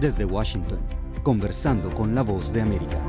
Desde Washington, conversando con la voz de América.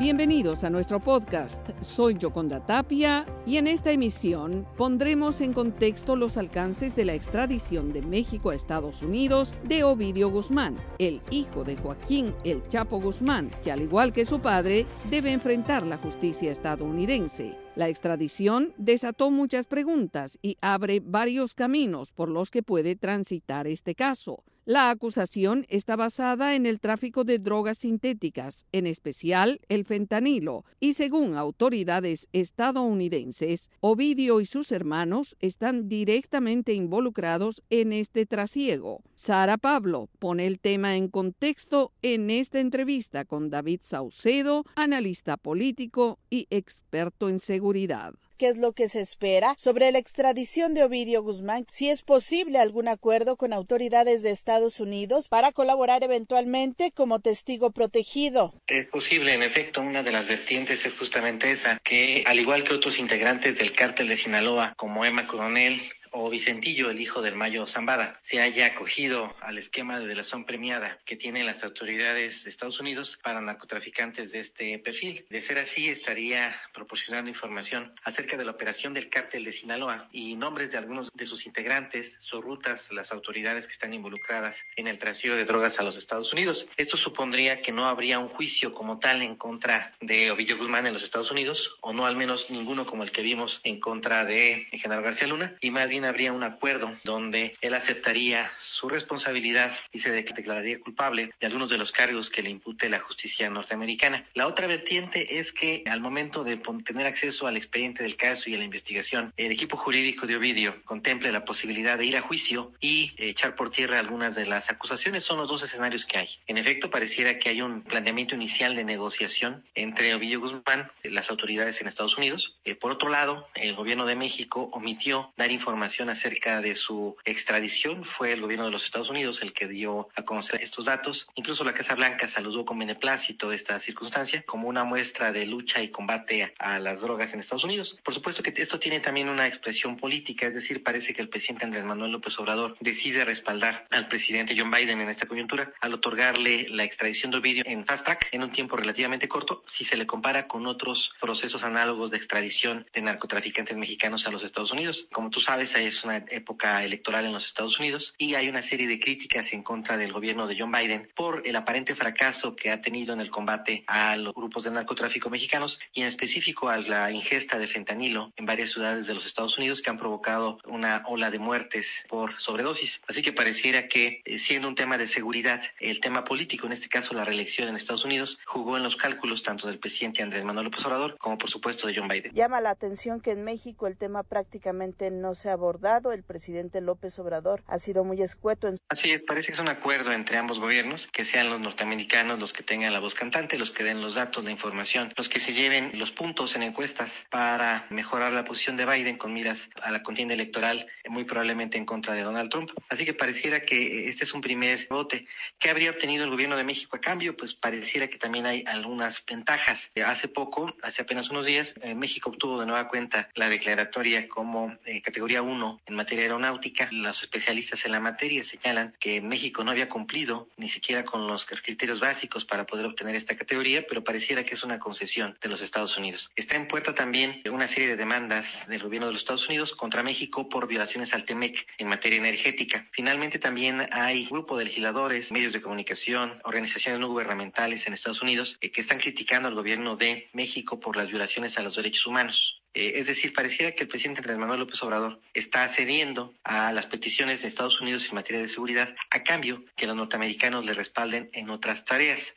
Bienvenidos a nuestro podcast. Soy Yoconda Tapia y en esta emisión pondremos en contexto los alcances de la extradición de México a Estados Unidos de Ovidio Guzmán, el hijo de Joaquín El Chapo Guzmán, que al igual que su padre debe enfrentar la justicia estadounidense. La extradición desató muchas preguntas y abre varios caminos por los que puede transitar este caso. La acusación está basada en el tráfico de drogas sintéticas, en especial el fentanilo, y según autoridades estadounidenses, Ovidio y sus hermanos están directamente involucrados en este trasiego. Sara Pablo pone el tema en contexto en esta entrevista con David Saucedo, analista político y experto en seguridad qué es lo que se espera sobre la extradición de Ovidio Guzmán, si es posible algún acuerdo con autoridades de Estados Unidos para colaborar eventualmente como testigo protegido. Es posible, en efecto, una de las vertientes es justamente esa, que al igual que otros integrantes del cártel de Sinaloa, como Emma Coronel, o Vicentillo, el hijo del Mayo Zambada, se haya acogido al esquema de delación premiada que tienen las autoridades de Estados Unidos para narcotraficantes de este perfil. De ser así, estaría proporcionando información acerca de la operación del cártel de Sinaloa y nombres de algunos de sus integrantes, sus rutas, las autoridades que están involucradas en el trasiego de drogas a los Estados Unidos. Esto supondría que no habría un juicio como tal en contra de Ovidio Guzmán en los Estados Unidos, o no al menos ninguno como el que vimos en contra de Genaro García Luna, y más bien habría un acuerdo donde él aceptaría su responsabilidad y se declararía culpable de algunos de los cargos que le impute la justicia norteamericana. La otra vertiente es que al momento de tener acceso al expediente del caso y a la investigación, el equipo jurídico de Ovidio contemple la posibilidad de ir a juicio y echar por tierra algunas de las acusaciones. Son los dos escenarios que hay. En efecto, pareciera que hay un planteamiento inicial de negociación entre Ovidio Guzmán, las autoridades en Estados Unidos. Eh, por otro lado, el gobierno de México omitió dar información acerca de su extradición. Fue el gobierno de los Estados Unidos el que dio a conocer estos datos. Incluso la Casa Blanca saludó con beneplácito esta circunstancia como una muestra de lucha y combate a las drogas en Estados Unidos. Por supuesto que esto tiene también una expresión política, es decir, parece que el presidente Andrés Manuel López Obrador decide respaldar al presidente John Biden en esta coyuntura al otorgarle la extradición de Ovidio en fast track en un tiempo relativamente corto si se le compara con otros procesos análogos de extradición de narcotraficantes mexicanos a los Estados Unidos. Como tú sabes, es una época electoral en los Estados Unidos y hay una serie de críticas en contra del gobierno de John Biden por el aparente fracaso que ha tenido en el combate a los grupos de narcotráfico mexicanos y en específico a la ingesta de fentanilo en varias ciudades de los Estados Unidos que han provocado una ola de muertes por sobredosis. Así que pareciera que eh, siendo un tema de seguridad, el tema político, en este caso la reelección en Estados Unidos, jugó en los cálculos tanto del presidente Andrés Manuel López Obrador como por supuesto de John Biden. Llama la atención que en México el tema prácticamente no se abordó El presidente López Obrador ha sido muy escueto. En... Así es, parece que es un acuerdo entre ambos gobiernos, que sean los norteamericanos los que tengan la voz cantante, los que den los datos, la información, los que se lleven los puntos en encuestas para mejorar la posición de Biden con miras a la contienda electoral, muy probablemente en contra de Donald Trump. Así que pareciera que este es un primer vote. ¿Qué habría obtenido el gobierno de México a cambio? Pues pareciera que también hay algunas ventajas. Hace poco, hace apenas unos días, eh, México obtuvo de nueva cuenta la declaratoria como eh, categoría 1 en materia aeronáutica. Los especialistas en la materia señalan que México no había cumplido ni siquiera con los criterios básicos para poder obtener esta categoría, pero pareciera que es una concesión de los Estados Unidos. Está en puerta también una serie de demandas del gobierno de los Estados Unidos contra México por violaciones al TEMEC en materia energética. Finalmente también hay grupo de legisladores, medios de comunicación, organizaciones no gubernamentales en Estados Unidos eh, que están criticando al gobierno de México por las violaciones a los derechos humanos. Eh, es decir, pareciera que el presidente Andrés Manuel López Obrador está cediendo a las peticiones de Estados Unidos en materia de seguridad a cambio que los norteamericanos le respalden en otras tareas.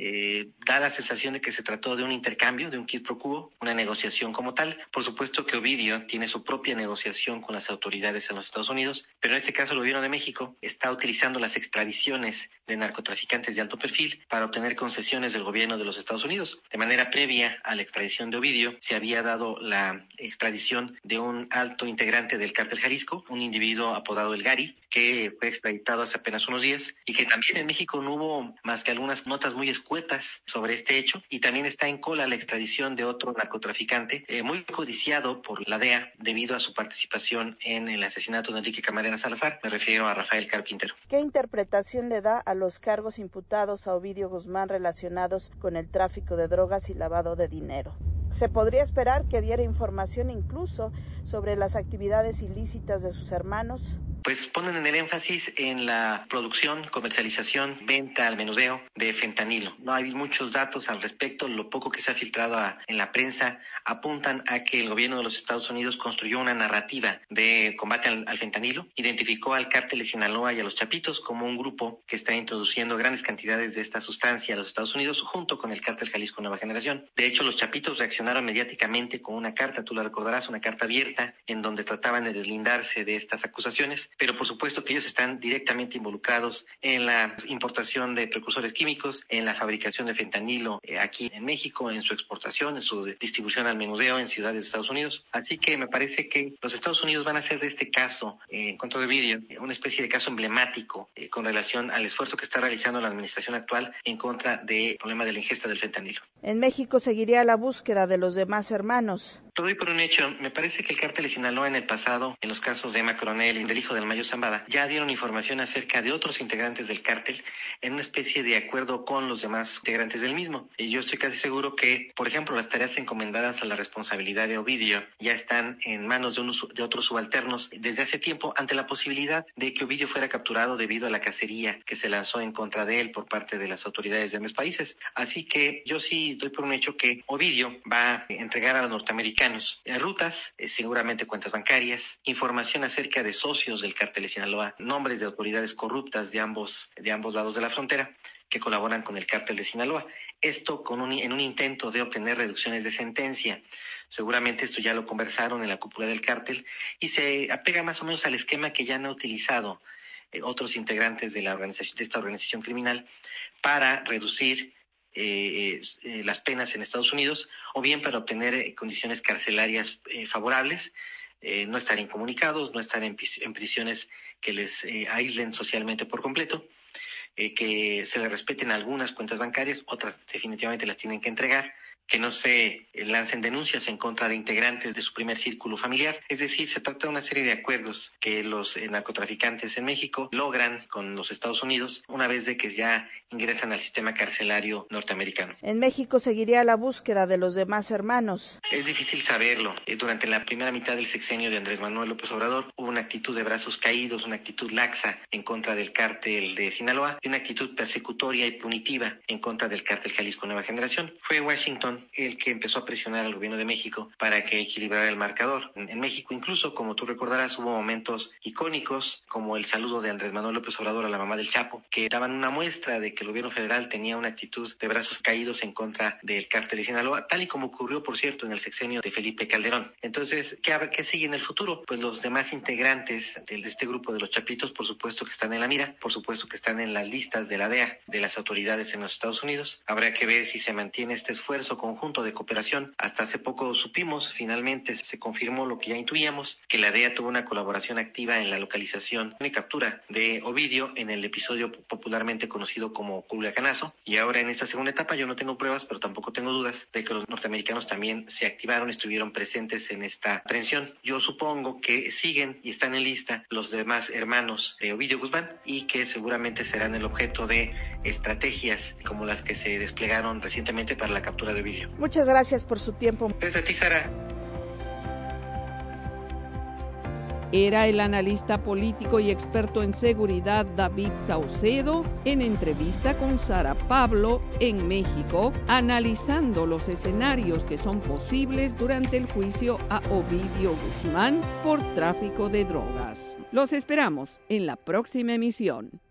Eh, da la sensación de que se trató de un intercambio, de un quid pro quo, una negociación como tal. Por supuesto que Ovidio tiene su propia negociación con las autoridades en los Estados Unidos, pero en este caso el gobierno de México está utilizando las extradiciones de narcotraficantes de alto perfil para obtener concesiones del gobierno de los Estados Unidos. De manera previa a la extradición de Ovidio, se había dado la extradición de un alto integrante del cártel Jalisco, un individuo apodado El Gari, que fue extraditado hace apenas unos días y que también en México no hubo más que algunas notas muy escuetas sobre este hecho y también está en cola la extradición de otro narcotraficante eh, muy codiciado por la DEA debido a su participación en el asesinato de Enrique Camarena Salazar. Me refiero a Rafael Carpintero. ¿Qué interpretación le da a los cargos imputados a Ovidio Guzmán relacionados con el tráfico de drogas y lavado de dinero? Se podría esperar que diera información incluso sobre las actividades ilícitas de sus hermanos, pues ponen el énfasis en la producción, comercialización, venta al menudeo de fentanilo. No hay muchos datos al respecto, lo poco que se ha filtrado en la prensa apuntan a que el gobierno de los Estados Unidos construyó una narrativa de combate al, fentanilo, identificó al cártel de Sinaloa y a los Chapitos como un grupo que está introduciendo grandes cantidades de esta sustancia a los Estados Unidos junto con el cártel Jalisco Nueva Generación. De hecho, los Chapitos reaccionaron mediáticamente con una carta, tú la recordarás, una carta abierta en donde trataban de deslindarse de estas acusaciones pero por supuesto que ellos están directamente involucrados en la importación de precursores químicos, en la fabricación de fentanilo eh, aquí en México, en su exportación, en su distribución al menudeo en ciudades de Estados Unidos. Así que me parece que los Estados Unidos van a hacer de este caso eh, en contra de vídeo una especie de caso emblemático eh, con relación al esfuerzo que está realizando la administración actual en contra del problema de la ingesta del fentanilo. En México seguiría la búsqueda de los demás hermanos. Por un hecho, me parece que el cártel de Sinaloa en el pasado, en los casos de Emma Coronel y del hijo del Mayo Zambada, ya dieron información acerca de otros integrantes del cártel en una especie de acuerdo con los demás integrantes del mismo. Y yo estoy casi seguro que, por ejemplo, las tareas encomendadas a la responsabilidad de Ovidio ya están en manos de, unos, de otros subalternos desde hace tiempo ante la posibilidad de que Ovidio fuera capturado debido a la cacería que se lanzó en contra de él por parte de las autoridades de ambos países. Así que yo sí doy por un hecho que Ovidio va a entregar a los norteamericanos eh, rutas, eh, seguramente cuentas bancarias, información acerca de socios del cártel de Sinaloa, nombres de autoridades corruptas de ambos, de ambos lados de la frontera que colaboran con el cártel de Sinaloa. Esto con un, en un intento de obtener reducciones de sentencia. Seguramente esto ya lo conversaron en la cúpula del cártel y se apega más o menos al esquema que ya han utilizado eh, otros integrantes de, la organización, de esta organización criminal para reducir eh, eh, las penas en Estados Unidos o bien para obtener eh, condiciones carcelarias favorables, no estar incomunicados, no estar en, prisiones que les aíslen socialmente por completo, que se les respeten algunas cuentas bancarias, otras definitivamente las tienen que entregar que no se lancen denuncias en contra de integrantes de su primer círculo familiar. Es decir, se trata de una serie de acuerdos que los eh, narcotraficantes en México logran con los Estados Unidos una vez de que ya ingresan al sistema carcelario norteamericano. En México seguiría la búsqueda de los demás hermanos. Es difícil saberlo. Eh, durante la primera mitad del sexenio de Andrés Manuel López Obrador hubo una actitud de brazos caídos, una actitud laxa en contra del cártel de Sinaloa y una actitud persecutoria y punitiva en contra del cártel Jalisco Nueva Generación. Fue Washington el que empezó a presionar al gobierno de México para que equilibrara el marcador. En, México incluso, como tú recordarás, hubo momentos icónicos como el saludo de Andrés Manuel López Obrador a la mamá del Chapo, que daban una muestra de que el gobierno federal tenía una actitud de brazos caídos en contra del cártel de Sinaloa, tal y como ocurrió, por cierto, en el sexenio de Felipe Calderón. Entonces, ¿qué, qué sigue en el futuro? Pues los demás integrantes de este grupo de los Chapitos, por supuesto que están en la mira, por supuesto que están en las listas de la DEA, de las autoridades en los Estados Unidos. Habrá que ver si se mantiene este esfuerzo con conjunto de cooperación. Hasta hace poco supimos, finalmente se confirmó lo que ya intuíamos, que la DEA tuvo una colaboración activa en la localización y captura de Ovidio en el episodio popularmente conocido como Culiacanazo. Y ahora en esta segunda etapa yo no tengo pruebas, pero tampoco tengo dudas de que los norteamericanos también se activaron, estuvieron presentes en esta aprehensión. Yo supongo que siguen y están en lista los demás hermanos de Ovidio Guzmán y que seguramente serán el objeto de estrategias como las que se desplegaron recientemente para la captura de Ovidio. Muchas gracias por su tiempo. Gracias a ti, Sara. Era el analista político y experto en seguridad David Saucedo en entrevista con Sara Pablo en México, analizando los escenarios que son posibles durante el juicio a Ovidio Guzmán por tráfico de drogas. Los esperamos en la próxima emisión.